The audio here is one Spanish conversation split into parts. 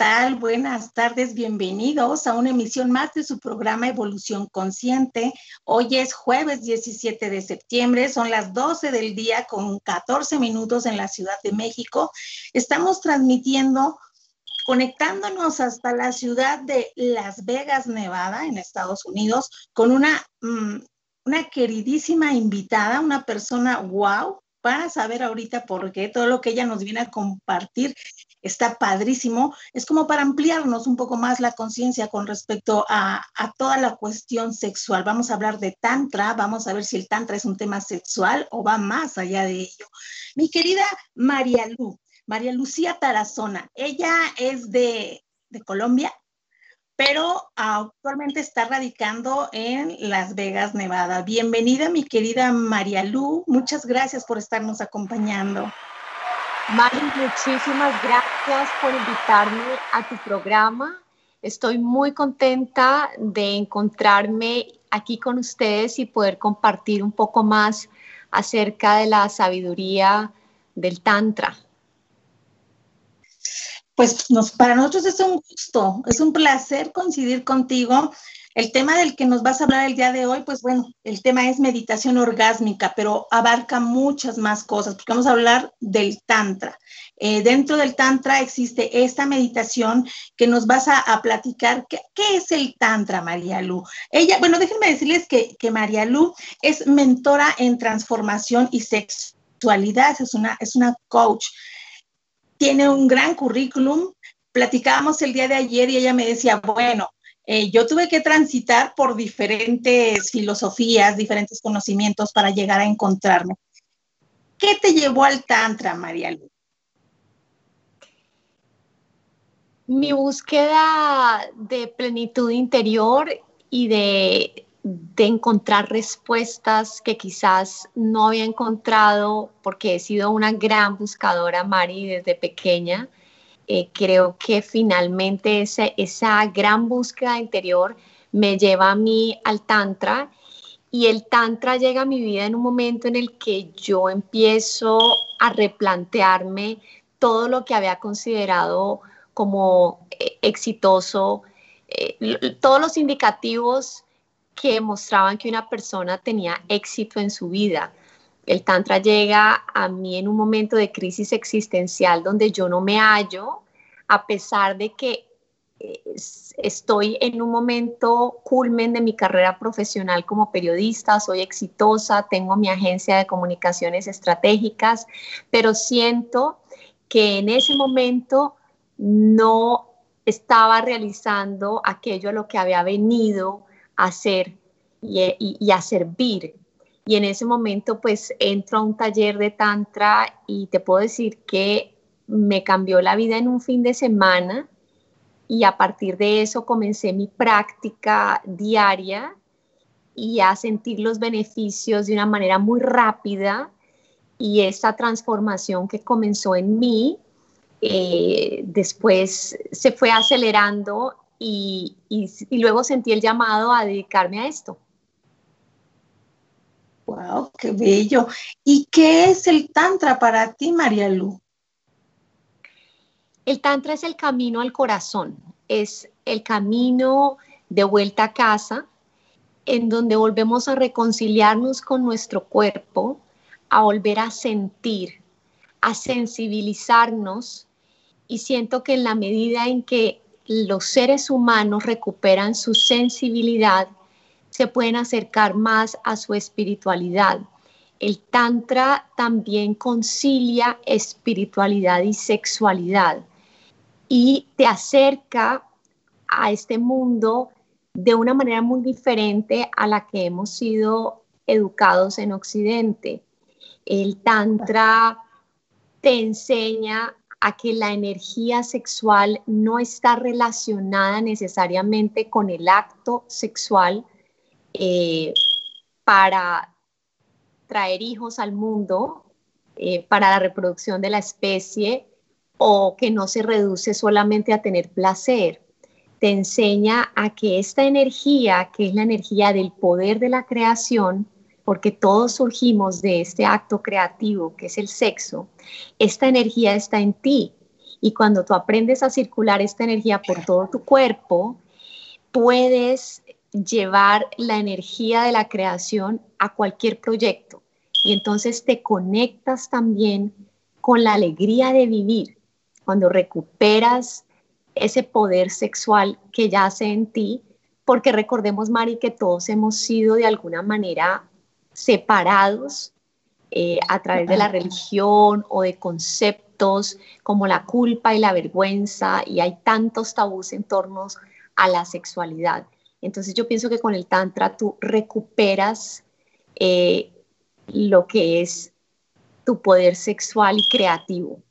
Hola, ¿qué tal? Buenas tardes, bienvenidos a una emisión más de su programa Evolución Consciente. Hoy es jueves 17 de septiembre, son las 12 del día con 14 minutos en la Ciudad de México. Estamos transmitiendo, conectándonos hasta la ciudad de Las Vegas, Nevada, en Estados Unidos, con una, mm, una queridísima invitada, una persona wow, para saber ahorita por qué todo lo que ella nos viene a compartir está padrísimo. Es como para ampliarnos un poco más la conciencia con respecto a, toda la cuestión sexual. Vamos a hablar de Tantra, vamos a ver si el Tantra es un tema sexual o va más allá de ello. Mi querida María Lu, María Lucía Tarazona, ella es de, de Colombia, pero actualmente está radicando en Las Vegas, Nevada. Bienvenida, mi querida María Lu. Muchas gracias por estarnos acompañando. Mari, muchísimas gracias por invitarme a tu programa. Estoy muy contenta de encontrarme aquí con ustedes y poder compartir un poco más acerca de la sabiduría del Tantra. Pues para nosotros es un gusto, es un placer coincidir contigo el tema del que nos vas a hablar el día de hoy, pues bueno, el tema es meditación orgásmica, pero abarca muchas más cosas, porque vamos a hablar del Tantra. Eh, dentro del Tantra existe esta meditación que nos vas a, platicar. ¿Qué, es el Tantra, María Lu? Ella, bueno, déjenme decirles que, que María Lu es mentora en transformación y sexualidad, es una, es una coach. Tiene un gran currículum. Platicábamos el día de ayer y ella me decía, bueno, eh, yo tuve que transitar por diferentes filosofías, diferentes conocimientos para llegar a encontrarme. ¿Qué te llevó al Tantra, María Lu? Mi búsqueda de plenitud interior y de, de encontrar respuestas que quizás no había encontrado porque he sido una gran buscadora, Mari, desde pequeña eh, creo que finalmente esa, esa gran búsqueda interior me lleva a mí al Tantra y el Tantra llega a mi vida en un momento en el que yo empiezo a replantearme todo lo que había considerado como eh, exitoso, eh, todos los indicativos que mostraban que una persona tenía éxito en su vida. El Tantra llega a mí en un momento de crisis existencial donde yo no me hallo, a pesar de que eh, estoy en un momento culmen de mi carrera profesional como periodista, soy exitosa, tengo mi agencia de comunicaciones estratégicas, pero siento que en ese momento no estaba realizando aquello a lo que había venido a hacer y, y a servir y en ese momento pues entro a un taller de tantra y te puedo decir que me cambió la vida en un fin de semana y a partir de eso comencé mi práctica diaria y a sentir los beneficios de una manera muy rápida y esta transformación que comenzó en mí eh, después se fue acelerando y luego sentí el llamado a dedicarme a esto. Wow, qué bello. ¿Y qué es el Tantra para ti, María Lu? El Tantra es el camino al corazón, es el camino de vuelta a casa, en donde volvemos a reconciliarnos con nuestro cuerpo, a volver a sentir, a sensibilizarnos. Y siento que en la medida en que los seres humanos recuperan su sensibilidad, se pueden acercar más a su espiritualidad. El Tantra también concilia espiritualidad y sexualidad y te acerca a este mundo de una manera muy diferente a la que hemos sido educados en Occidente. El Tantra te enseña a que la energía sexual no está relacionada necesariamente con el acto sexual, eh, para traer hijos al mundo, eh, para la reproducción de la especie, o que no se reduce solamente a tener placer. Te enseña a que esta energía, que es la energía del poder de la creación, porque todos surgimos de este acto creativo que es el sexo, esta energía está en ti Y cuando tú aprendes a circular esta energía por todo tu cuerpo, puedes llevar la energía de la creación a cualquier proyecto. Y entonces te conectas también con la alegría de vivir. Cuando recuperas ese poder sexual que yace en ti, porque recordemos, Mari, que todos hemos sido de alguna manera separados eh, a través de la religión o de conceptos como la culpa y la vergüenza, y hay tantos tabús en torno a la sexualidad. Entonces yo pienso que con el Tantra tú recuperas eh, lo que es tu poder sexual y creativo.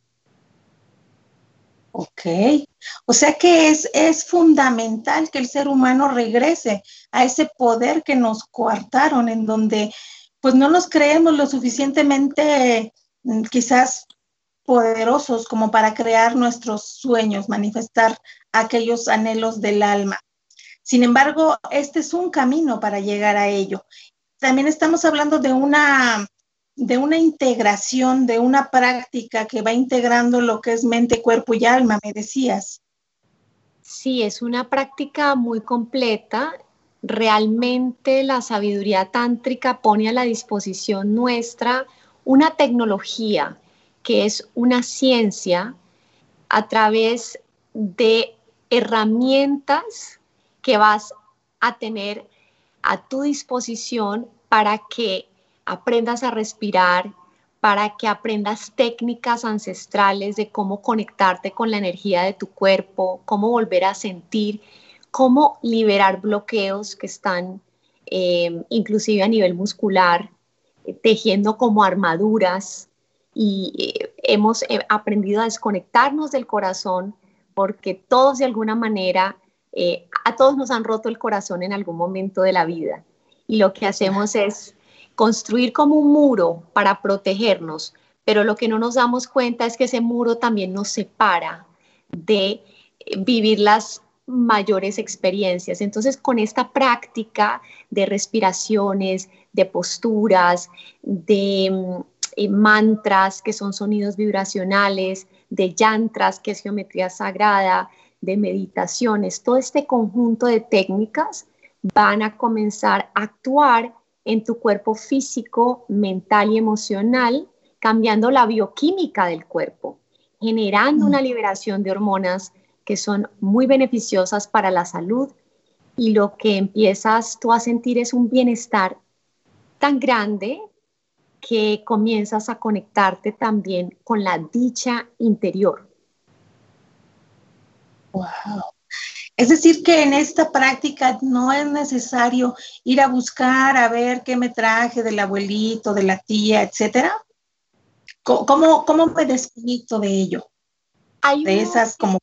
Ok, o sea que es, es fundamental que el ser humano regrese a ese poder que nos coartaron, en donde pues no nos creemos lo suficientemente mm, quizás poderosos como para crear nuestros sueños, manifestar aquellos anhelos del alma. Sin embargo, este es un camino para llegar a ello. También estamos hablando de una de una integración, de una práctica que va integrando lo que es mente, cuerpo y alma, me decías. Sí, es una práctica muy completa. Realmente la sabiduría tántrica pone a la disposición nuestra una tecnología que es una ciencia a través de herramientas que vas a tener a tu disposición para que aprendas a respirar, para que aprendas técnicas ancestrales de cómo conectarte con la energía de tu cuerpo, cómo volver a sentir, cómo liberar bloqueos que están eh, inclusive a nivel muscular, eh, tejiendo como armaduras. Y eh, hemos aprendido a desconectarnos del corazón porque todos de alguna manera, a todos nos han roto el corazón en algún momento de la vida y lo que hacemos es construir como un muro para protegernos, pero lo que no nos damos cuenta es que ese muro también nos separa de eh, vivir las mayores experiencias. Entonces, con esta práctica de respiraciones, de posturas, de mm, eh, mantras, que son sonidos vibracionales, de yantras, que es geometría sagrada, de meditaciones, todo este conjunto de técnicas van a comenzar a actuar en tu cuerpo físico, mental y emocional, cambiando la bioquímica del cuerpo, generando una mm. liberación de hormonas que son muy beneficiosas para la salud y lo que empiezas tú a sentir es un bienestar tan grande que comienzas a conectarte también con la dicha interior. Wow. Es decir, que en esta práctica no es necesario ir a buscar a ver qué me traje del abuelito, de la tía, etcétera. ¿Cómo, cómo me desconecto de ello? Hay de esas como...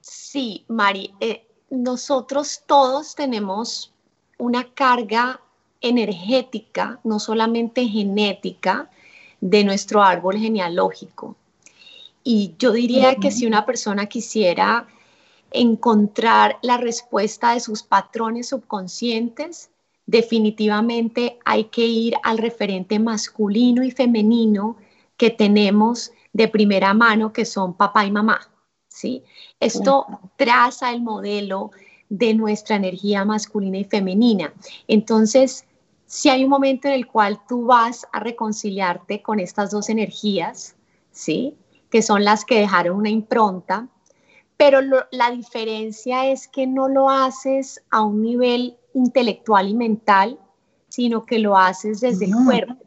Sí, Mari, eh, nosotros todos tenemos una carga energética, no solamente genética, de nuestro árbol genealógico. Y yo diría que si una persona quisiera encontrar la respuesta de sus patrones subconscientes, definitivamente hay que ir al referente masculino y femenino que tenemos de primera mano, que son papá y mamá. ¿sí? Esto traza el modelo de nuestra energía masculina y femenina. Entonces, si hay un momento en el cual tú vas a reconciliarte con estas dos energías, ¿sí? Que son las que dejaron una impronta, pero la diferencia es que no lo haces a un nivel intelectual y mental, sino que lo haces desde el cuerpo.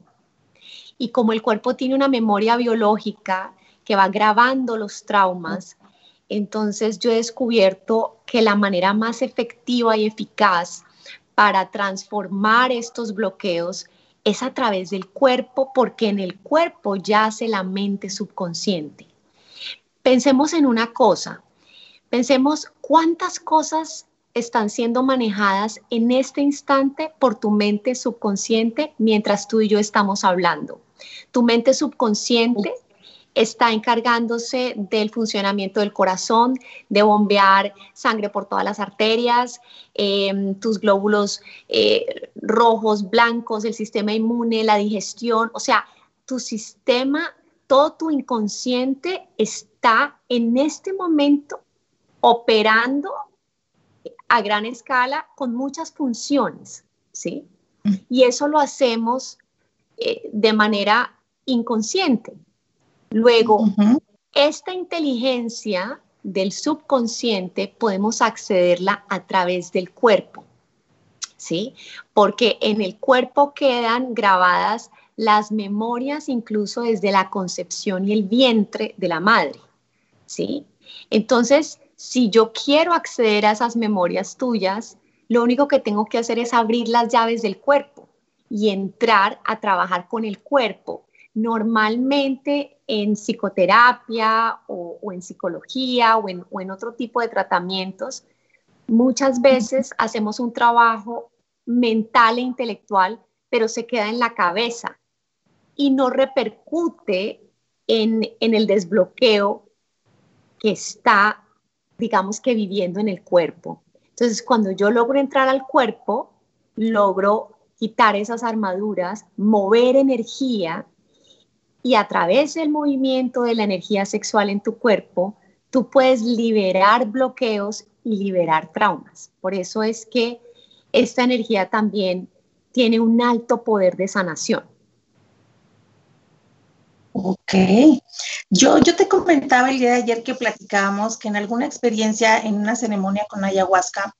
Y como el cuerpo tiene una memoria biológica que va grabando los traumas, entonces yo he descubierto que la manera más efectiva y eficaz para transformar estos bloqueos es a través del cuerpo, porque en el cuerpo yace la mente subconsciente. Pensemos en una cosa, Pensemos cuántas cosas están siendo manejadas en este instante por tu mente subconsciente mientras tú y yo estamos hablando. Tu mente subconsciente está encargándose del funcionamiento del corazón, de bombear sangre por todas las arterias, em, tus glóbulos eh, rojos, blancos, el sistema inmune, la digestión, o sea, tu sistema todo tu inconsciente está en este momento operando a gran escala con muchas funciones, ¿sí? Mm. Y eso lo hacemos eh, de manera inconsciente. Luego, esta inteligencia del subconsciente podemos accederla a través del cuerpo, ¿sí? Porque en el cuerpo quedan grabadas las memorias incluso desde la concepción y el vientre de la madre, ¿sí? Entonces, si yo quiero acceder a esas memorias tuyas, lo único que tengo que hacer es abrir las llaves del cuerpo y entrar a trabajar con el cuerpo. Normalmente en psicoterapia o, en psicología o en, o en otro tipo de tratamientos, muchas veces hacemos un trabajo mental e intelectual, pero se queda en la cabeza y no repercute en, en el desbloqueo que está digamos que viviendo en el cuerpo. Entonces, cuando yo logro entrar al cuerpo, logro quitar esas armaduras, mover energía y a través del movimiento de la energía sexual en tu cuerpo, tú puedes liberar bloqueos y liberar traumas. Por eso es que esta energía también tiene un alto poder de sanación. Ok. Yo, yo te comentaba el día de ayer que platicábamos que en alguna experiencia, en una ceremonia con ayahuasca,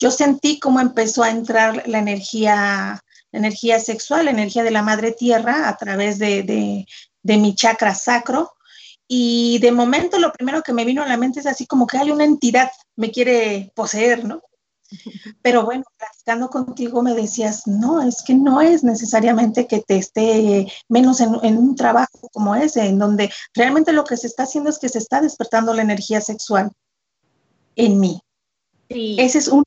yo sentí cómo empezó a entrar la energía, energía sexual, la energía de la madre tierra a través de, de, de mi chakra sacro. Y de momento lo primero que me vino a la mente es así como que hay una entidad, me quiere poseer, ¿no? Pero bueno, platicando contigo me decías, no, es que no es necesariamente que te esté menos en, un trabajo como ese, en donde realmente lo que se está haciendo es que se está despertando la energía sexual en mí. Sí. Esa es las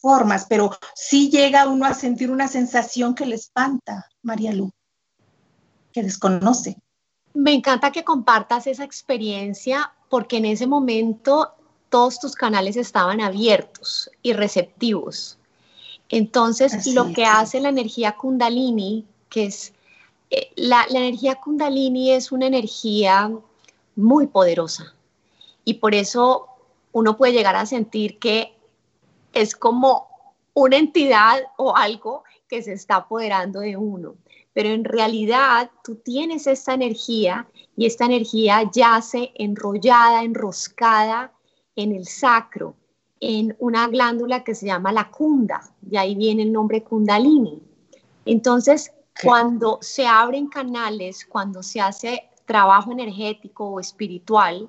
formas, pero sí llega uno a sentir una sensación que le espanta, María Lu, que desconoce. Me encanta que compartas esa experiencia porque en ese momento todos tus canales estaban abiertos y receptivos. Entonces, lo que hace la energía kundalini, que es, eh, la, la energía kundalini es una energía muy poderosa y por eso uno puede llegar a sentir que es como una entidad o algo que se está apoderando de uno. Pero en realidad tú tienes esta energía y esta energía yace enrollada, enroscada en el sacro, en una glándula que se llama la kunda, y ahí viene el nombre kundalini. Entonces, cuando se abren canales, cuando se hace trabajo energético o espiritual,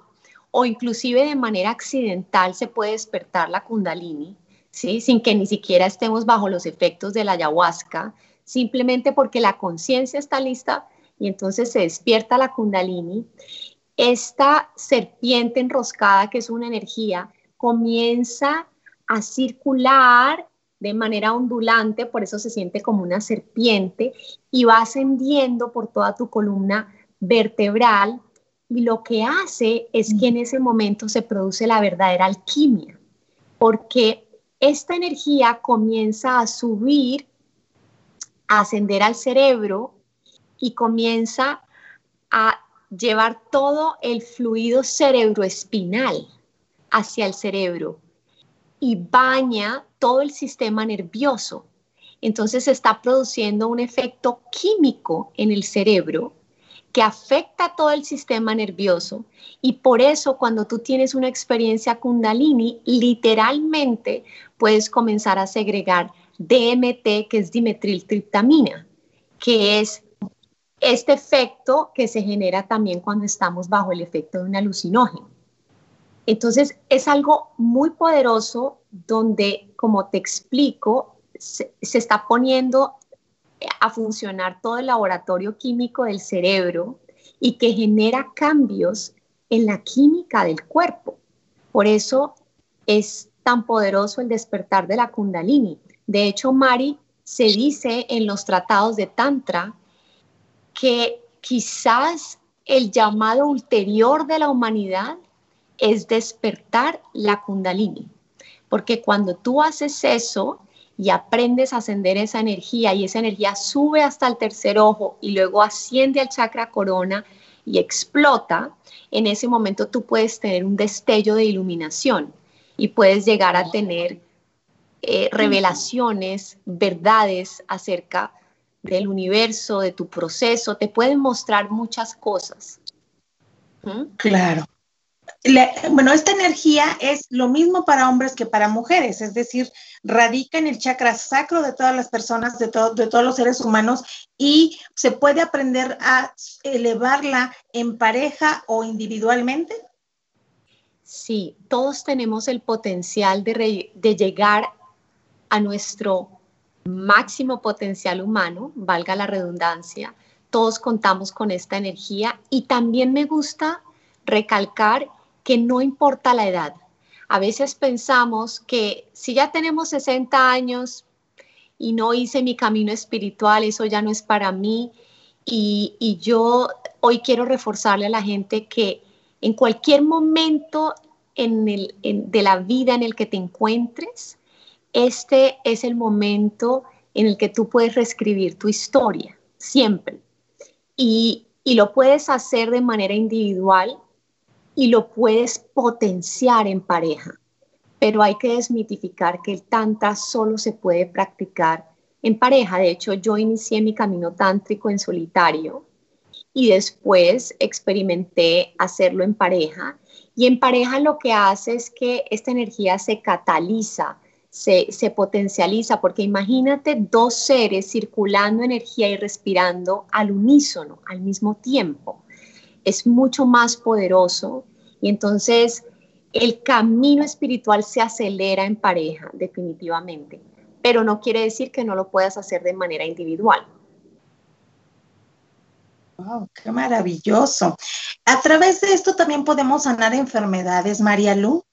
o inclusive de manera accidental se puede despertar la kundalini, ¿sí? sin que ni siquiera estemos bajo los efectos de la ayahuasca, simplemente porque la conciencia está lista y entonces se despierta la kundalini esta serpiente enroscada, que es una energía, comienza a circular de manera ondulante, por eso se siente como una serpiente, y va ascendiendo por toda tu columna vertebral, y lo que hace es que en ese momento se produce la verdadera alquimia, porque esta energía comienza a subir, a ascender al cerebro y comienza a llevar todo el fluido cerebroespinal hacia el cerebro y baña todo el sistema nervioso. Entonces se está produciendo un efecto químico en el cerebro que afecta todo el sistema nervioso y por eso cuando tú tienes una experiencia kundalini, literalmente puedes comenzar a segregar DMT, que es dimetriltriptamina, que es este efecto que se genera también cuando estamos bajo el efecto de un alucinógeno. Entonces, es algo muy poderoso donde, como te explico, se, está poniendo a funcionar todo el laboratorio químico del cerebro y que genera cambios en la química del cuerpo. Por eso es tan poderoso el despertar de la kundalini. De hecho, Mari, se dice en los tratados de Tantra que quizás el llamado ulterior de la humanidad es despertar la kundalini, porque cuando tú haces eso y aprendes a ascender esa energía y esa energía sube hasta el tercer ojo y luego asciende al chakra corona y explota, en ese momento tú puedes tener un destello de iluminación y puedes llegar a tener eh, revelaciones, verdades acerca del universo, de tu proceso, te pueden mostrar muchas cosas. ¿Mm? Claro. Bueno, esta energía es lo mismo para hombres que para mujeres, es decir, radica en el chakra sacro de todas las personas, de, todos los seres humanos, y se puede aprender a elevarla en pareja o individualmente. Sí, todos tenemos el potencial de llegar a nuestro máximo potencial humano, valga la redundancia. Todos contamos con esta energía y también me gusta recalcar que no importa la edad. A veces pensamos que si ya tenemos 60 años y no hice mi camino espiritual, eso ya no es para mí. Y, yo hoy quiero reforzarle a la gente que en cualquier momento en el, de la vida en el que te encuentres, este es el momento en el que tú puedes reescribir tu historia, siempre. Y, y lo puedes hacer de manera individual y lo puedes potenciar en pareja. Pero hay que desmitificar que el tantra solo se puede practicar en pareja. De hecho, yo inicié mi camino tántrico en solitario y después experimenté hacerlo en pareja. Y en pareja lo que hace es que esta energía se cataliza, se, potencializa, porque imagínate dos seres circulando energía y respirando al unísono, al mismo tiempo. Es mucho más poderoso y entonces el camino espiritual se acelera en pareja, definitivamente, pero no quiere decir que no lo puedas hacer de manera individual. Wow, qué maravilloso. A través de esto también podemos sanar enfermedades, María Lu.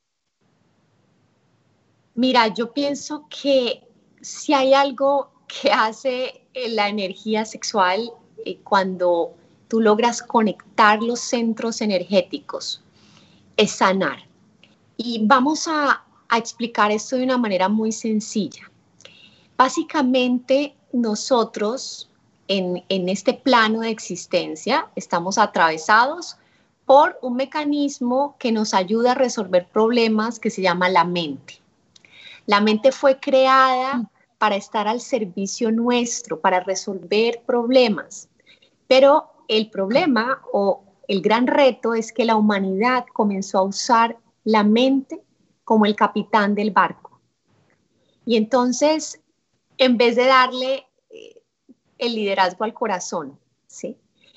Mira, yo pienso que si hay algo que hace la energía sexual eh, cuando tú logras conectar los centros energéticos, es sanar. Y vamos a, explicar esto de una manera muy sencilla. Básicamente, nosotros en, en este plano de existencia estamos atravesados por un mecanismo que nos ayuda a resolver problemas que se llama la mente. La mente fue creada para estar al servicio nuestro, para resolver problemas. Pero el problema o el gran reto es que la humanidad comenzó a usar la mente como el capitán del barco. Y entonces, en vez de darle eh, el liderazgo al corazón, ¿sí?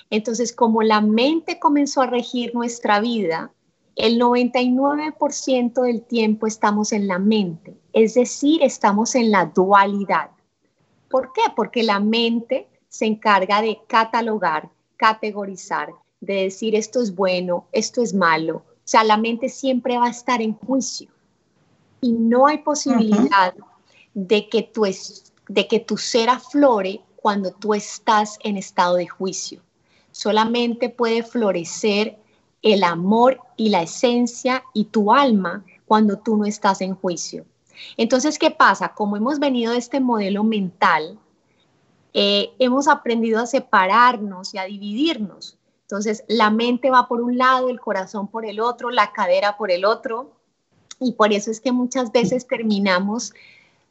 Entonces, como la mente comenzó a regir nuestra vida, el 99% del tiempo estamos en la mente, es decir, estamos en la dualidad. ¿Por qué? Porque la mente se encarga de catalogar, categorizar, de decir esto es bueno, esto es malo. O sea, la mente siempre va a estar en juicio y no hay posibilidad de, que tu de que tu ser aflore cuando tú estás en estado de juicio. Solamente puede florecer el amor y la esencia y tu alma cuando tú no estás en juicio. Entonces, ¿qué pasa? Como hemos venido de este modelo mental, eh, hemos aprendido a separarnos y a dividirnos. Entonces, la mente va por un lado, el corazón por el otro, la cadera por el otro. Y por eso es que muchas veces terminamos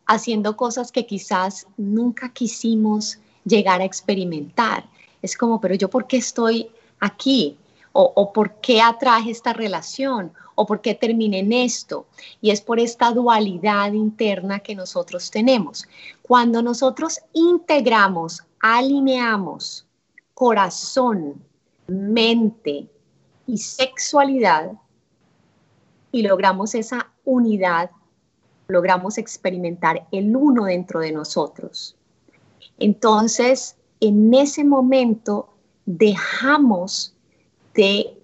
haciendo cosas que quizás nunca quisimos llegar a experimentar. Es como, pero yo por qué estoy aquí? O, por qué atraje esta relación o por qué terminé en esto. Y es por esta dualidad interna que nosotros tenemos. Cuando nosotros integramos, alineamos corazón, mente y sexualidad y logramos esa unidad, logramos experimentar el uno dentro de nosotros. Entonces, en ese momento dejamos de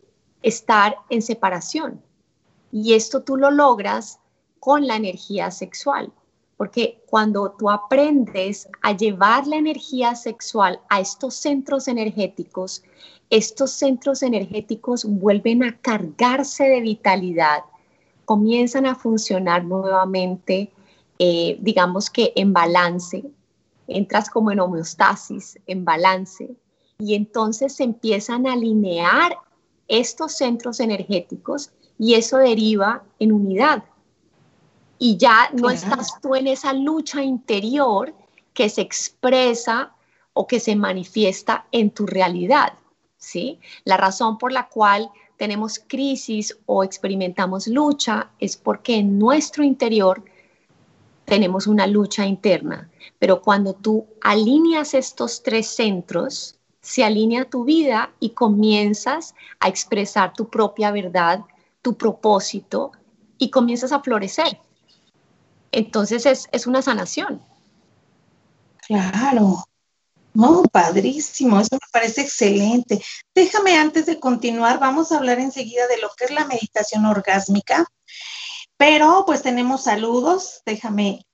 estar en separación. Y esto tú lo logras con la energía sexual, porque cuando tú aprendes a llevar la energía sexual a estos centros energéticos, estos centros energéticos vuelven a cargarse de vitalidad, comienzan a funcionar nuevamente, eh, digamos que en balance, entras como en homeostasis, en balance, y entonces se empiezan a alinear estos centros energéticos y eso deriva en unidad. Y ya no estás tú en esa lucha interior que se expresa o que se manifiesta en tu realidad, ¿sí? La razón por la cual tenemos crisis o experimentamos lucha es porque en nuestro interior tenemos una lucha interna. Pero cuando tú alineas estos tres centros, se alinea tu vida y comienzas a expresar tu propia verdad, tu propósito y comienzas a florecer. Entonces es, es una sanación. Claro. No, padrísimo, eso me parece excelente. Déjame antes de continuar, vamos a hablar enseguida de lo que es la meditación orgásmica, pero pues tenemos saludos, déjame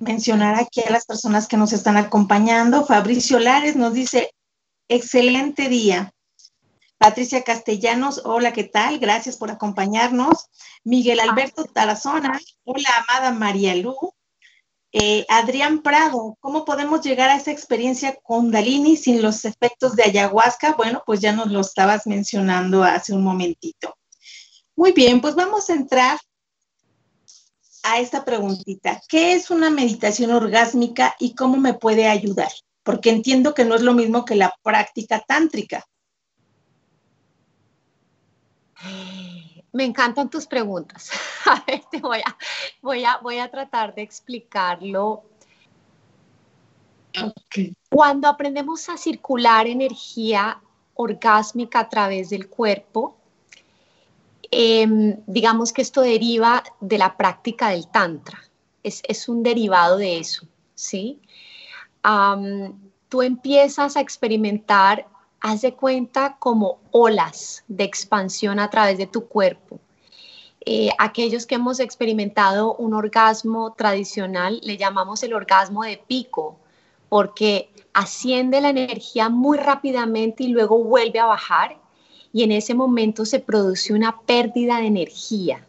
mencionar aquí a las personas que nos están acompañando. Fabricio Lares nos dice, excelente día. Patricia Castellanos, hola, ¿qué tal? Gracias por acompañarnos. Miguel Alberto Tarazona, hola, amada María Lu. Eh, Adrián Prado, ¿cómo podemos llegar a esa experiencia con Dalini sin los efectos de ayahuasca? Bueno, pues ya nos lo estabas mencionando hace un momentito. Muy bien, pues vamos a entrar a esta preguntita. ¿Qué es una meditación orgásmica y cómo me puede ayudar? Porque entiendo que no es lo mismo que la práctica tántrica. Me encantan tus preguntas. A ver, te voy a, voy a, voy a tratar de explicarlo. Cuando aprendemos a circular energía orgásmica a través del cuerpo, em, digamos que esto deriva de la práctica del tantra. Es, es un derivado de eso, ¿sí? tú empiezas a experimentar haz de cuenta como olas de expansión a través de tu cuerpo. Eh, aquellos que hemos experimentado un orgasmo tradicional le llamamos el orgasmo de pico, porque asciende la energía muy rápidamente y luego vuelve a bajar y en ese momento se produce una pérdida de energía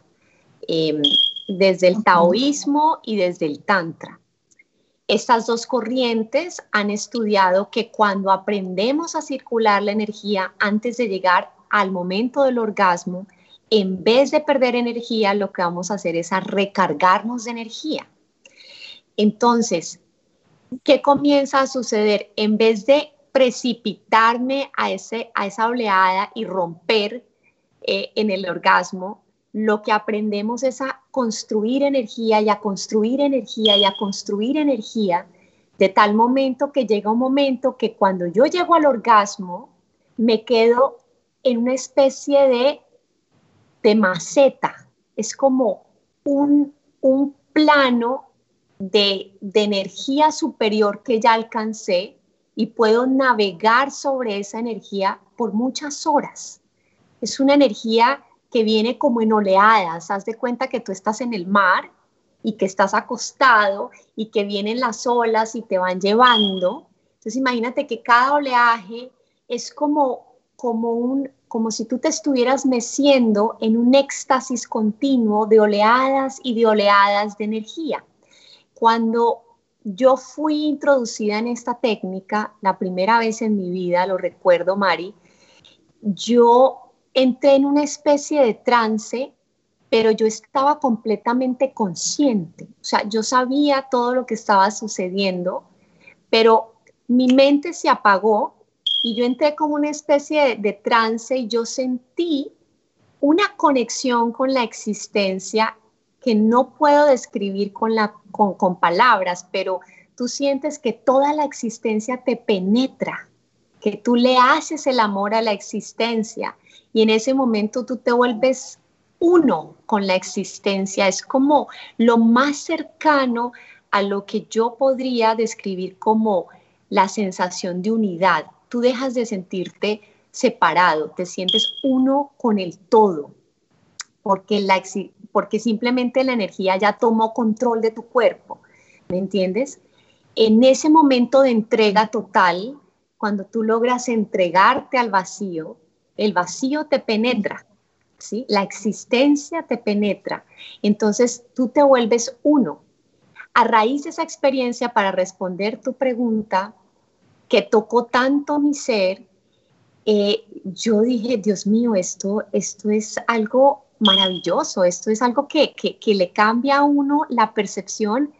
em, desde el taoísmo y desde el tantra. Estas dos corrientes han estudiado que cuando aprendemos a circular la energía antes de llegar al momento del orgasmo, en vez de perder energía, lo que vamos a hacer es a recargarnos de energía. Entonces, ¿qué comienza a suceder? En vez de precipitarme a, ese, a esa oleada y romper eh, en el orgasmo, lo que aprendemos es a construir energía y a construir energía y a construir energía de tal momento que llega un momento que cuando yo llego al orgasmo me quedo en una especie de, de maceta. Es como un, un plano de, de energía superior que ya alcancé y puedo navegar sobre esa energía por muchas horas. Es una energía que viene como en oleadas. Haz de cuenta que tú estás en el mar y que estás acostado y que vienen las olas y te van llevando. Entonces imagínate que cada oleaje es como, como, un, como si tú te estuvieras meciendo en un éxtasis continuo de oleadas y de oleadas de energía. Cuando yo fui introducida en esta técnica, la primera vez en mi vida, lo recuerdo, Mari, yo entré en una especie de trance, pero yo estaba completamente consciente. O sea, yo sabía todo lo que estaba sucediendo, pero mi mente se apagó y yo entré como una especie de, trance y yo sentí una conexión con la existencia que no puedo describir con, con, palabras, pero tú sientes que toda la existencia te penetra, que tú le haces el amor a la existencia y en ese momento tú te vuelves uno con la existencia. Es como lo más cercano a lo que yo podría describir como la sensación de unidad. Tú dejas de sentirte separado, te sientes uno con el todo, porque, la, porque simplemente la energía ya tomó control de tu cuerpo, ¿me entiendes? En ese momento de entrega total, cuando tú logras entregarte al vacío, el vacío te penetra, ¿sí? La existencia te penetra. Entonces tú te vuelves uno. A raíz de esa experiencia, para responder tu pregunta, que tocó tanto mi ser, eh, yo dije, Dios mío, esto, esto es algo maravilloso, esto es algo que, que, le cambia a uno la percepción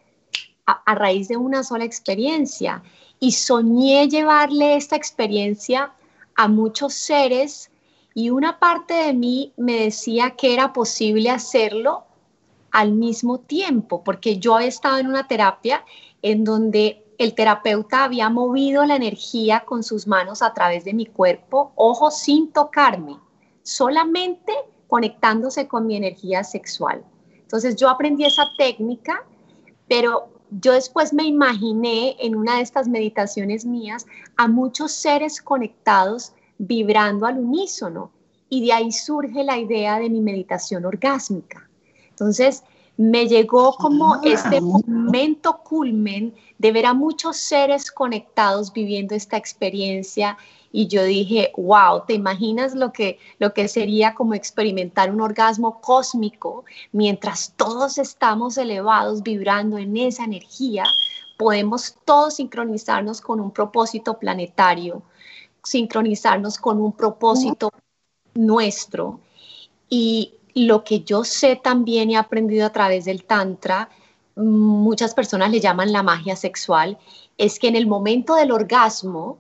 a, a, raíz de una sola experiencia. Y soñé llevarle esta experiencia a muchos seres y una parte de mí me decía que era posible hacerlo al mismo tiempo, porque yo he estado en una terapia en donde el terapeuta había movido la energía con sus manos a través de mi cuerpo, ojo, sin tocarme, solamente conectándose con mi energía sexual. Entonces yo aprendí esa técnica, pero yo después me imaginé en una de estas meditaciones mías a muchos seres conectados vibrando al unísono y de ahí surge la idea de mi meditación orgásmica. Entonces, me llegó como ah. este momento culmen de ver a muchos seres conectados viviendo esta experiencia y yo dije, wow, ¿te imaginas lo que, lo que sería como experimentar un orgasmo cósmico mientras todos estamos elevados vibrando en esa energía? Podemos todos sincronizarnos con un propósito planetario, sincronizarnos con un propósito nuestro. Y lo que yo sé también he aprendido a través del Tantra, muchas personas le llaman la magia sexual, es que en el momento del orgasmo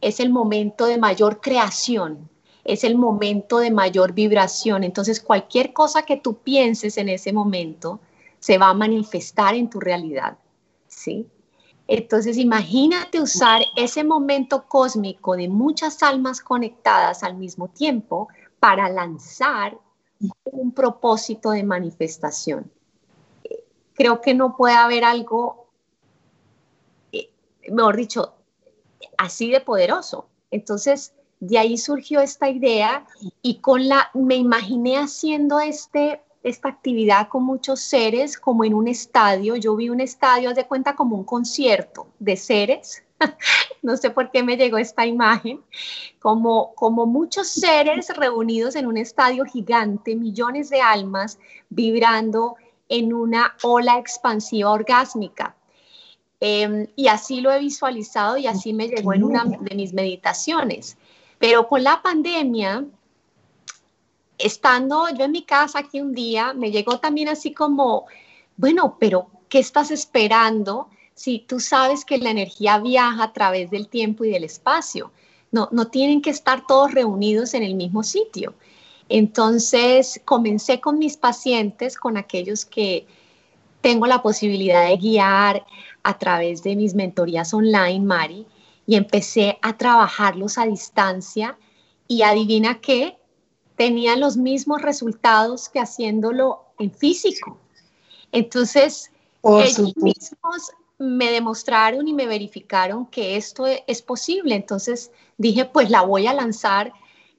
es el momento de mayor creación, es el momento de mayor vibración. Entonces, cualquier cosa que tú pienses en ese momento se va a manifestar en tu realidad, ¿sí? Entonces, imagínate usar ese momento cósmico de muchas almas conectadas al mismo tiempo para lanzar un propósito de manifestación. Creo que no puede haber algo, eh, mejor dicho, así de poderoso. Entonces, de ahí surgió esta idea y con la, me imaginé haciendo este esta actividad con muchos seres como en un estadio. Yo vi un estadio, haz de cuenta como un concierto de seres. no sé por qué me llegó esta imagen, como, como muchos seres reunidos en un estadio gigante, millones de almas vibrando en una ola expansiva orgásmica. Em, y así lo he visualizado y así me llegó en una de mis meditaciones. Pero con la pandemia, estando yo en mi casa aquí un día, me llegó también así como, bueno, pero ¿qué estás esperando si tú sabes que la energía viaja a través del tiempo y del espacio? No, no tienen que estar todos reunidos en el mismo sitio. Entonces comencé con mis pacientes, con aquellos que tengo la posibilidad de guiar a través de mis mentorías online, Mari, y empecé a trabajarlos a distancia y adivina qué, tenían los mismos resultados que haciéndolo en físico. Entonces, ellos mismos me demostraron y me verificaron que esto es posible. Entonces dije, pues la voy a lanzar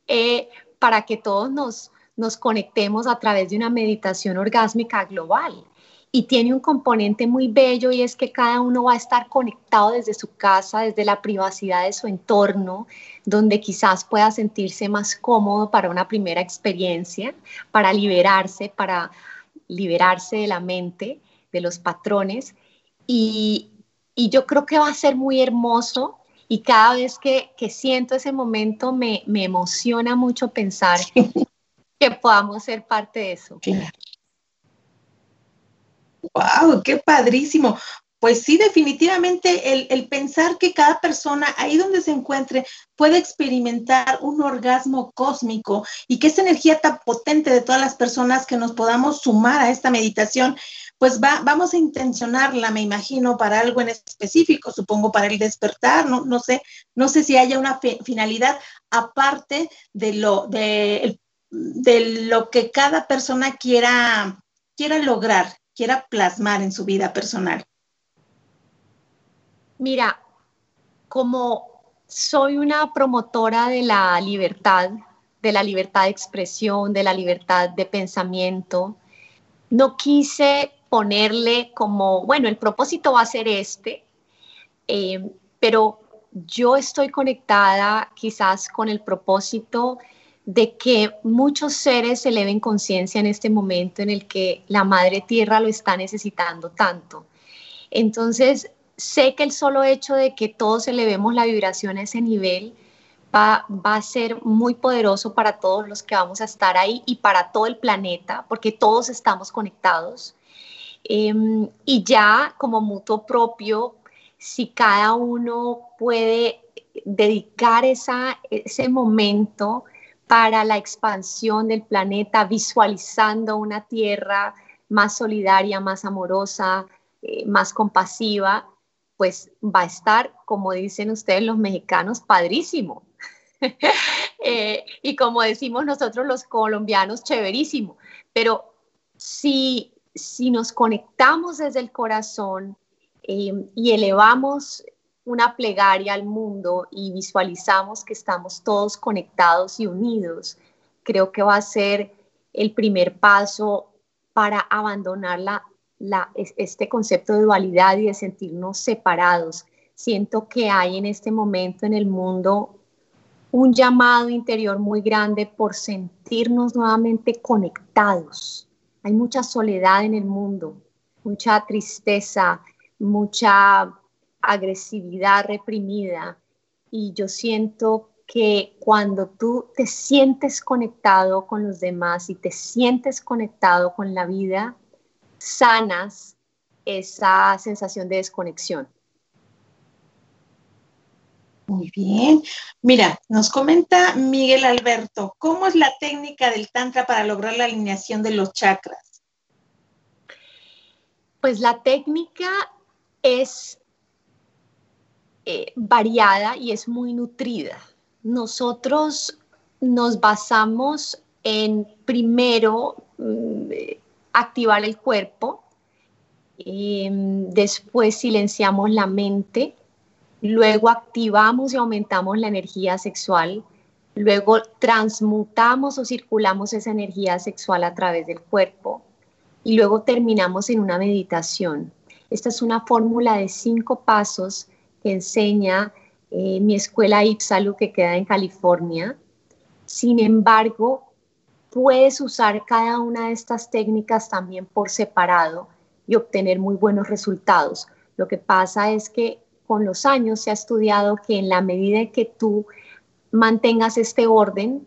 eh, para que todos nos, nos conectemos a través de una meditación orgásmica global y tiene un componente muy bello y es que cada uno va a estar conectado desde su casa, desde la privacidad de su entorno, donde quizás pueda sentirse más cómodo para una primera experiencia, para liberarse, para liberarse de la mente, de los patrones. Y, yo creo que va a ser muy hermoso y cada vez que, siento ese momento me, emociona mucho pensar que podamos ser parte de eso. ¡Wow! ¡Qué padrísimo! Pues sí, definitivamente el, pensar que cada persona, ahí donde se encuentre, puede experimentar un orgasmo cósmico y que esa energía tan potente de todas las personas que nos podamos sumar a esta meditación, pues va, vamos a intencionarla, me imagino, para algo en específico, supongo para el despertar, no, no sé, no sé si haya una finalidad aparte de lo, de, lo que cada persona quiera, quiera lograr quiera plasmar en su vida personal? Mira, como soy una promotora de la libertad, de la libertad de expresión, de la libertad de pensamiento, no quise ponerle como, bueno, el propósito va a ser este, eh, pero yo estoy conectada quizás con el propósito de que muchos seres eleven conciencia en este momento en el que la madre tierra lo está necesitando tanto. Entonces, sé que el solo hecho de que todos elevemos la vibración a ese nivel va, va, a ser muy poderoso para todos los que vamos a estar ahí y para todo el planeta, porque todos estamos conectados. Em, y ya como mutuo propio, si cada uno puede dedicar esa, ese momento para la expansión del planeta, visualizando una tierra más solidaria, más amorosa, eh, más compasiva, pues va a estar, como dicen ustedes los mexicanos, padrísimo. Eh, y como decimos nosotros los colombianos, chéverísimo. Pero si, si nos conectamos desde el corazón eh, y elevamos una plegaria al mundo y visualizamos que estamos todos conectados y unidos, creo que va a ser el primer paso para abandonar este concepto de dualidad y de sentirnos separados. Siento que hay en este momento en el mundo un llamado interior muy grande por sentirnos nuevamente conectados. Hay mucha soledad en el mundo, mucha tristeza, mucha agresividad reprimida y yo siento que cuando tú te sientes conectado con los demás y te sientes conectado con la vida, sanas esa sensación de desconexión. Muy bien. Mira, nos comenta Miguel Alberto, ¿cómo es la técnica del Tantra para lograr la alineación de los chakras? Pues la técnica es eh, variada y es muy nutrida. Nosotros nos basamos en primero mm, activar el cuerpo, em, después silenciamos la mente, luego activamos y aumentamos la energía sexual, luego transmutamos o circulamos esa energía sexual a través del cuerpo y luego terminamos en una meditación. Esta es una fórmula de cinco pasos que enseña eh, mi escuela Ipsalu que queda en California. Sin embargo, puedes usar cada una de estas técnicas también por separado y obtener muy buenos resultados. Lo que pasa es que con los años se ha estudiado que en la medida en que tú mantengas este orden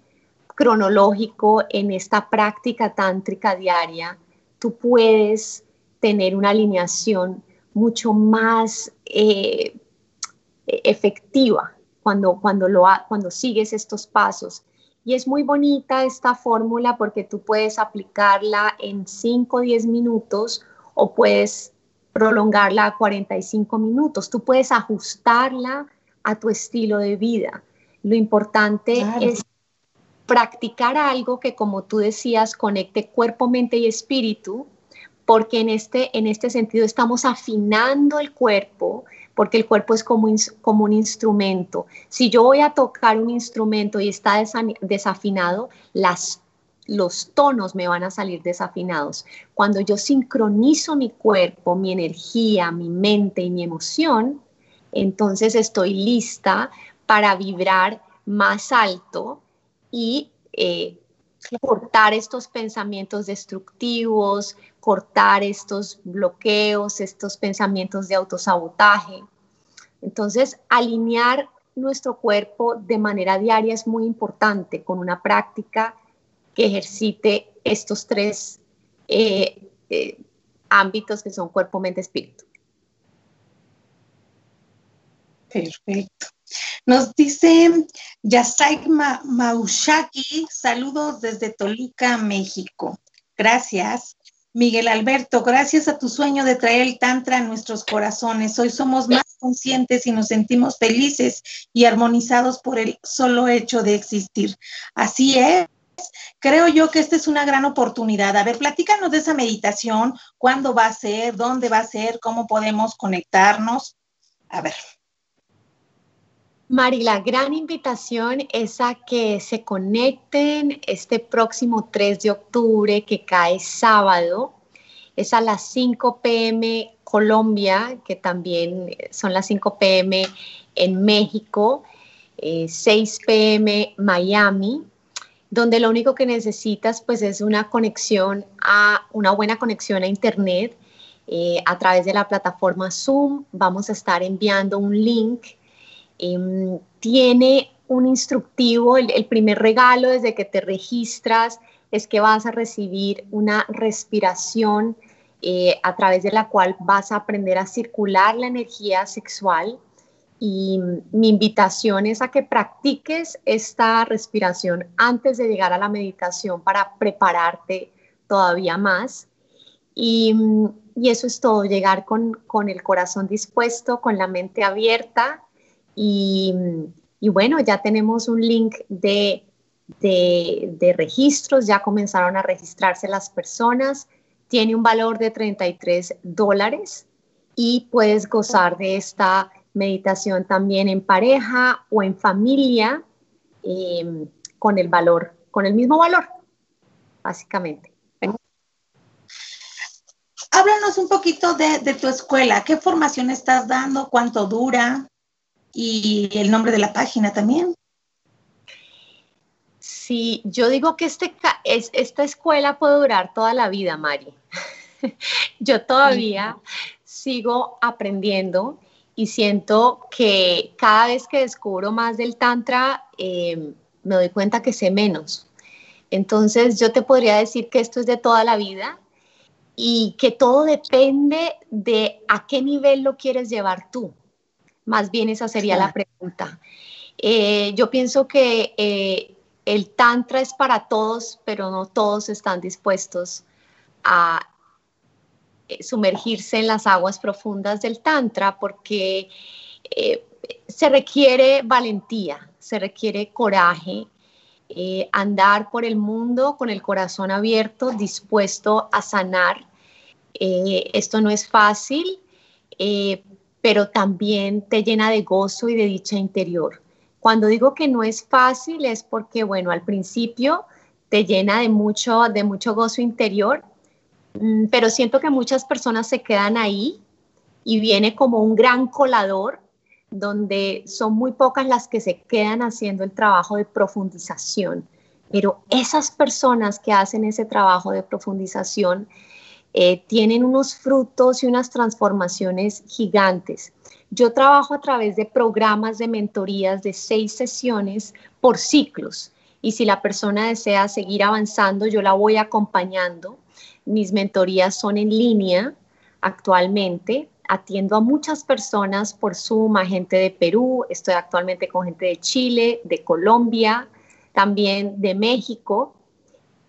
cronológico en esta práctica tántrica diaria, tú puedes tener una alineación mucho más eh, efectiva cuando, cuando, lo, cuando sigues estos pasos. Y es muy bonita esta fórmula porque tú puedes aplicarla en 5 o 10 minutos o puedes prolongarla a 45 minutos. Tú puedes ajustarla a tu estilo de vida. Lo importante es practicar algo que, como tú decías, conecte cuerpo, mente y espíritu, porque en este, en este sentido estamos afinando el cuerpo, porque el cuerpo es como, como un instrumento. Si yo voy a tocar un instrumento y está desafinado, las, los tonos me van a salir desafinados. Cuando yo sincronizo mi cuerpo, mi energía, mi mente y mi emoción, entonces estoy lista para vibrar más alto y eh, cortar estos pensamientos destructivos, cortar estos bloqueos, estos pensamientos de autosabotaje. Entonces, alinear nuestro cuerpo de manera diaria es muy importante con una práctica que ejercite estos tres eh, eh, ámbitos que son cuerpo, mente, espíritu. Perfecto. Nos dice Yasaik Maushaki, saludos desde Toluca, México. Gracias. Miguel Alberto, gracias a tu sueño de traer el Tantra a nuestros corazones, hoy somos más conscientes y nos sentimos felices y armonizados por el solo hecho de existir. Así es. Creo yo que esta es una gran oportunidad. A ver, platícanos de esa meditación, cuándo va a ser, dónde va a ser, cómo podemos conectarnos. A ver. Mari, la gran invitación es a que se conecten este próximo 3 de octubre que cae sábado. Es a las 5 pm Colombia, que también son las 5 pm en México, 6 eh, pm Miami, donde lo único que necesitas pues es una conexión a una buena conexión a internet eh, a través de la plataforma Zoom. Vamos a estar enviando un link. Em, tiene un instructivo, el, primer regalo desde que te registras es que vas a recibir una respiración eh, a través de la cual vas a aprender a circular la energía sexual. Y mi invitación es a que practiques esta respiración antes de llegar a la meditación para prepararte todavía más. Y, eso es todo, llegar con, el corazón dispuesto, con la mente abierta y, bueno, ya tenemos un link de, de, registros, ya comenzaron a registrarse las personas, tiene un valor de 33 dólares y puedes gozar de esta meditación también en pareja o en familia em, con el valor, con el mismo valor, básicamente. Háblanos un poquito de, de, tu escuela, qué formación estás dando, cuánto dura y el nombre de la página también. Sí, yo digo que este, es, esta escuela puede durar toda la vida, Mari. yo todavía sigo aprendiendo y siento que cada vez que descubro más del Tantra, eh, me doy cuenta que sé menos. Entonces yo te podría decir que esto es de toda la vida y que todo depende de a qué nivel lo quieres llevar tú. Más bien esa sería la pregunta. Eh, yo pienso que eh, el tantra es para todos, pero no todos están dispuestos a sumergirse en las aguas profundas del tantra porque se requiere valentía, se requiere coraje, andar por el mundo con el corazón abierto, dispuesto a sanar. esto no es fácil, pero también te llena de gozo y de dicha interior. Cuando digo que no es fácil es porque, bueno, al principio te llena de mucho, de mucho gozo interior, pero siento que muchas personas se quedan ahí y viene como un gran colador donde son muy pocas las que se quedan haciendo el trabajo de profundización. Pero esas personas que hacen ese trabajo de profundización eh, tienen unos frutos y unas transformaciones gigantes. Yo trabajo a través de programas de mentorías de seis sesiones por ciclos y si la persona desea seguir avanzando, yo la voy acompañando. Mis mentorías son en línea actualmente. Atiendo a muchas personas por Zoom, gente de Perú, estoy actualmente con gente de Chile, de Colombia, también de México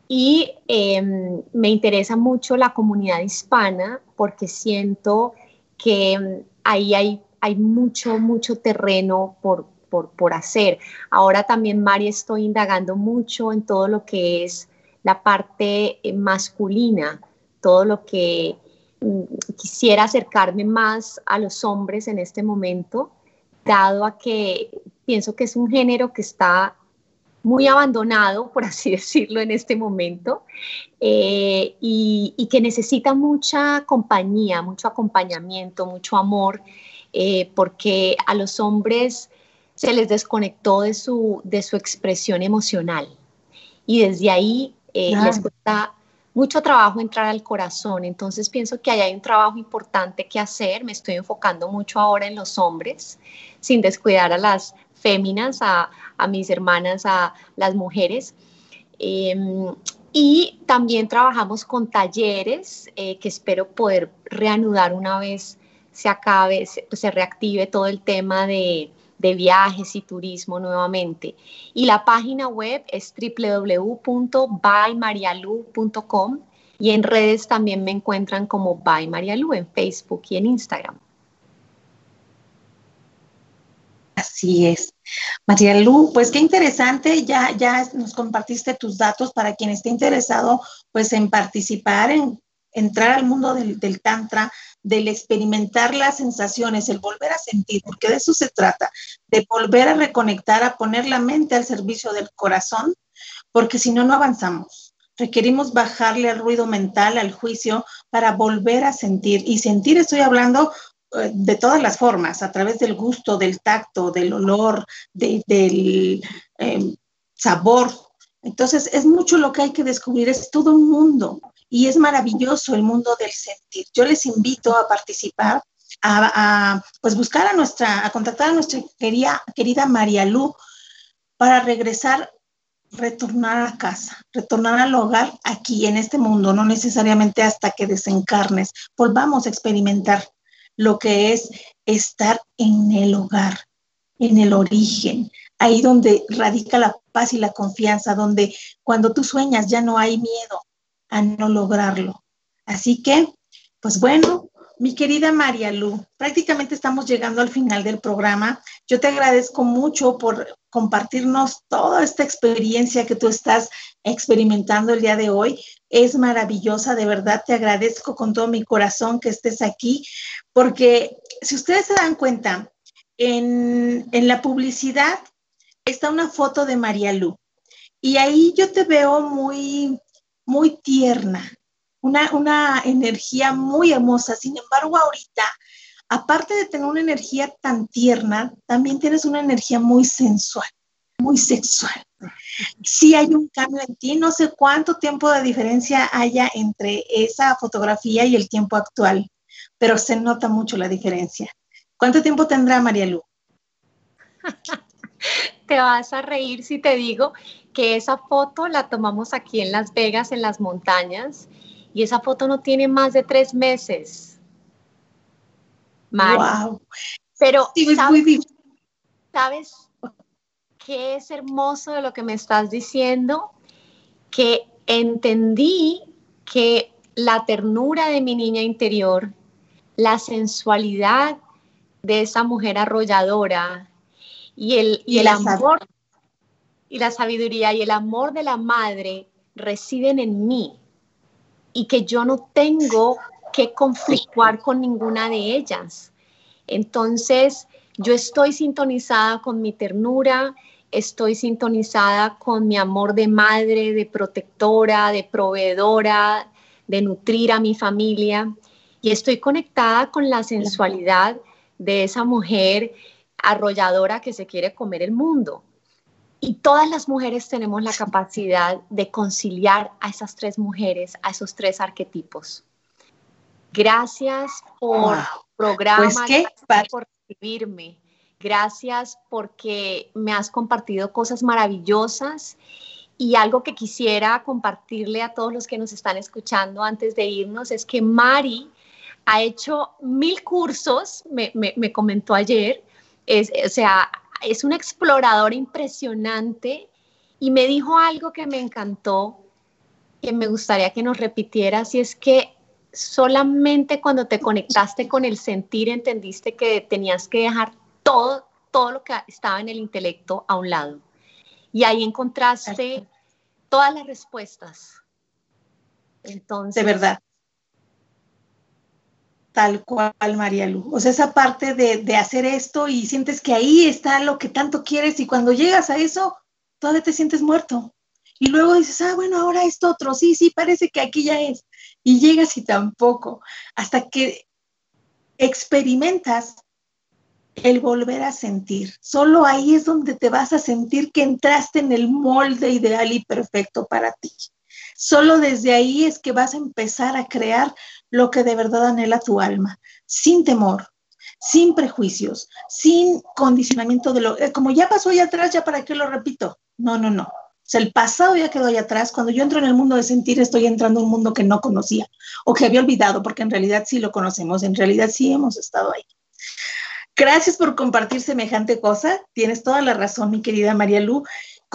y em, me interesa mucho la comunidad hispana porque siento que ahí hay, hay mucho, mucho terreno por, por, por, hacer. Ahora también, Mari, estoy indagando mucho en todo lo que es la parte eh, masculina, todo lo que mm, quisiera acercarme más a los hombres en este momento, dado a que pienso que es un género que está muy abandonado, por así decirlo, en este momento, eh, y, que necesita mucha compañía, mucho acompañamiento, mucho amor, eh, porque a los hombres se les desconectó de su, de su expresión emocional. Y desde ahí eh, les cuesta mucho trabajo entrar al corazón. Entonces pienso que hay un trabajo importante que hacer. Me estoy enfocando mucho ahora en los hombres, sin descuidar a las féminas, a, mis hermanas, a las mujeres. Em, y también trabajamos con talleres eh, que espero poder reanudar una vez se acabe, se, pues, reactive todo el tema de, viajes y turismo nuevamente. Y la página web es www.bymarialu.com y en redes también me encuentran como By Marialu en Facebook y en Instagram. Así es. María Lu, pues qué interesante, ya, ya nos compartiste tus datos para quien esté interesado pues en participar, en entrar al mundo del, tantra, del experimentar las sensaciones, el volver a sentir, porque de eso se trata, de volver a reconectar, a poner la mente al servicio del corazón, porque si no, no avanzamos. Requerimos bajarle al ruido mental, al juicio, para volver a sentir. Y sentir, estoy hablando de todas las formas, a través del gusto, del tacto, del olor, del em, sabor. Entonces, es mucho lo que hay que descubrir, es todo un mundo. Y es maravilloso el mundo del sentir. Yo les invito a participar, a, pues buscar a nuestra, a contactar a nuestra querida, querida María Lu para regresar, retornar a casa, retornar al hogar aquí en este mundo, no necesariamente hasta que desencarnes. Volvamos a experimentar lo que es estar en el hogar, en el origen, ahí donde radica la paz y la confianza, donde cuando tú sueñas ya no hay miedo a no lograrlo. Así que, pues bueno, mi querida María Lu, prácticamente estamos llegando al final del programa. Yo te agradezco mucho por compartirnos toda esta experiencia que tú estás experimentando el día de hoy. Es maravillosa, de verdad te agradezco con todo mi corazón que estés aquí, porque si ustedes se dan cuenta, en, en la publicidad está una foto de María Lu y ahí yo te veo muy, muy tierna, una, una energía muy hermosa. Sin embargo, ahorita, aparte de tener una energía tan tierna, también tienes una energía muy sensual, muy sexual. Sí hay un cambio en ti, no sé cuánto tiempo de diferencia haya entre esa fotografía y el tiempo actual, pero se nota mucho la diferencia. ¿Cuánto tiempo tendrá María Lu? te vas a reír si te digo que esa foto la tomamos aquí en Las Vegas, en las montañas, y esa foto no tiene más de tres meses. Wow. Pero ¿sabes, qué es hermoso de lo que me estás diciendo? Que entendí que la ternura de mi niña interior, la sensualidad de esa mujer arrolladora y el, y el amor y la sabiduría y el amor de la madre residen en mí y que yo no tengo que conflictuar con ninguna de ellas. Entonces, yo estoy sintonizada con mi ternura, estoy sintonizada con mi amor de madre, de protectora, de proveedora, de nutrir a mi familia y estoy conectada con la sensualidad de esa mujer arrolladora que se quiere comer el mundo. Y todas las mujeres tenemos la capacidad de conciliar a esas tres mujeres, a esos tres arquetipos. Gracias por programa, pues gracias por recibirme. Gracias porque me has compartido cosas maravillosas y algo que quisiera compartirle a todos los que nos están escuchando antes de irnos es que Mari ha hecho mil cursos, me, me comentó ayer, es, o sea, es un explorador impresionante y me dijo algo que me encantó, que me gustaría que nos repitiera, si es que solamente cuando te conectaste con el sentir entendiste que tenías que dejar todo, todo lo que estaba en el intelecto a un lado. Y ahí encontraste todas las respuestas. Entonces, de verdad tal cual, María Lu. O sea, esa parte de, hacer esto y sientes que ahí está lo que tanto quieres y cuando llegas a eso, todavía te sientes muerto. Y luego dices, ah, bueno, ahora esto otro, sí, sí, parece que aquí ya es. Y llegas y tampoco, hasta que experimentas el volver a sentir. Solo ahí es donde te vas a sentir que entraste en el molde ideal y perfecto para ti. Solo desde ahí es que vas a empezar a crear lo que de verdad anhela tu alma, sin temor, sin prejuicios, sin condicionamiento de lo, eh, como ya pasó allá atrás, ya para qué lo repito. No, no, no. O sea, el pasado ya quedó allá atrás. Cuando yo entro en el mundo de sentir, estoy entrando en un mundo que no conocía o que había olvidado, porque en realidad sí lo conocemos, en realidad sí hemos estado ahí. Gracias por compartir semejante cosa. Tienes toda la razón, mi querida María Lu.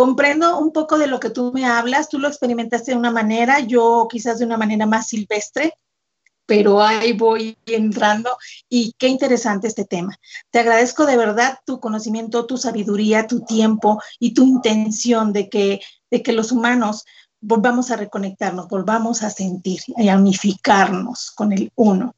Comprendo un poco de lo que tú me hablas. Tú lo experimentaste de una manera, yo quizás de una manera más silvestre, pero ahí voy entrando y qué interesante este tema. Te agradezco de verdad tu conocimiento, tu sabiduría, tu tiempo y tu intención de que, de que los humanos volvamos a reconectarnos, volvamos a sentir y a unificarnos con el uno.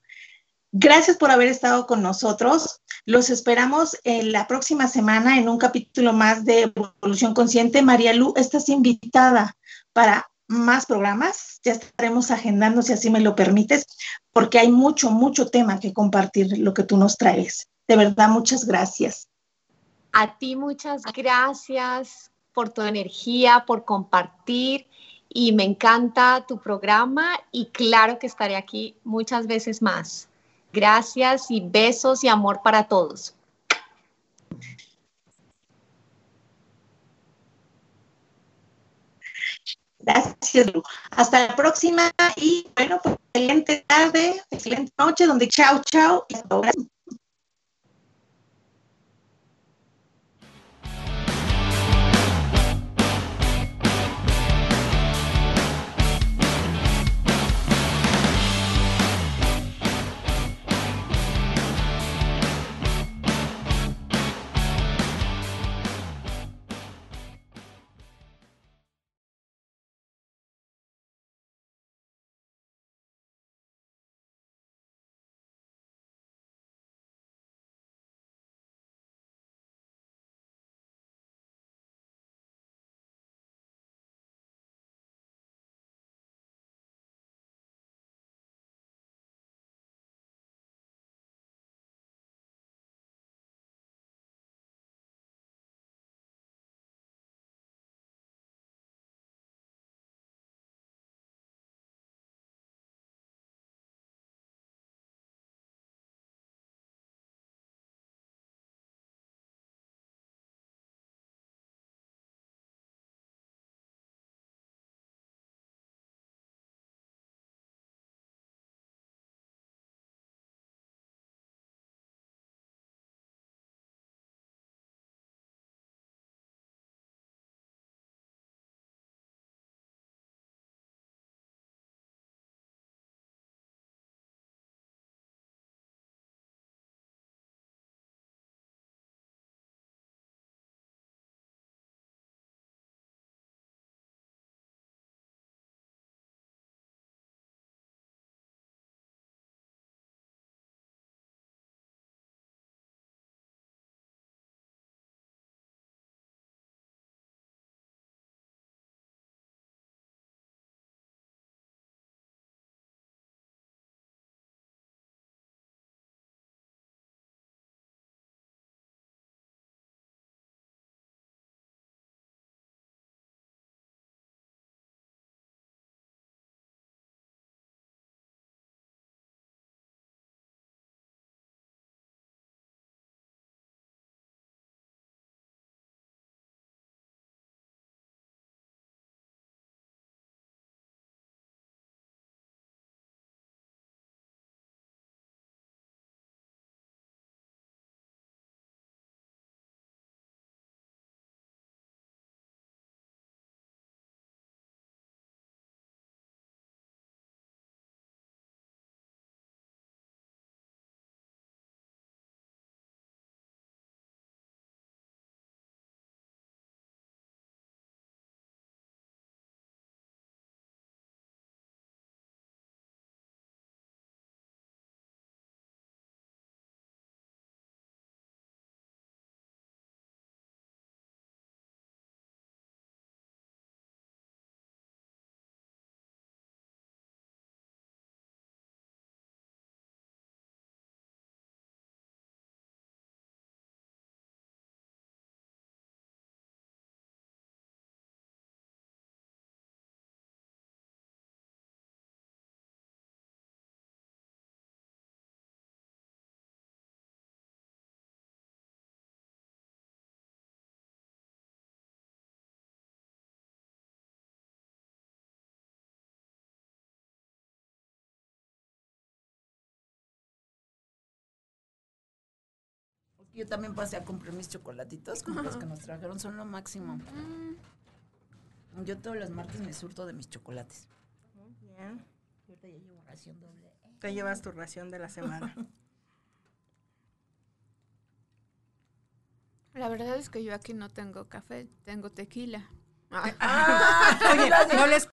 Gracias por haber estado con nosotros. Los esperamos en la próxima semana en un capítulo más de Evolución Consciente. María Lu, estás invitada para más programas, ya estaremos agendando si así me lo permites, porque hay mucho, mucho tema que compartir lo que tú nos traes. De verdad, muchas gracias. A ti muchas gracias por tu energía, por compartir y me encanta tu programa y claro que estaré aquí muchas veces más. Gracias y besos y amor para todos. Gracias, Lu. Hasta la próxima y bueno, pues excelente tarde, excelente noche, donde chao, chao y hasta ahora. Yo también pasé a comprar mis chocolatitos, como los que nos trajeron, son lo máximo. Mm. Yo todos los martes me surto de mis chocolates. Muy bien. Yo ahorita ya llevo ración doble. Te llevas tu ración de la semana. La verdad es que yo aquí no tengo café, tengo tequila. Ah, oye, no les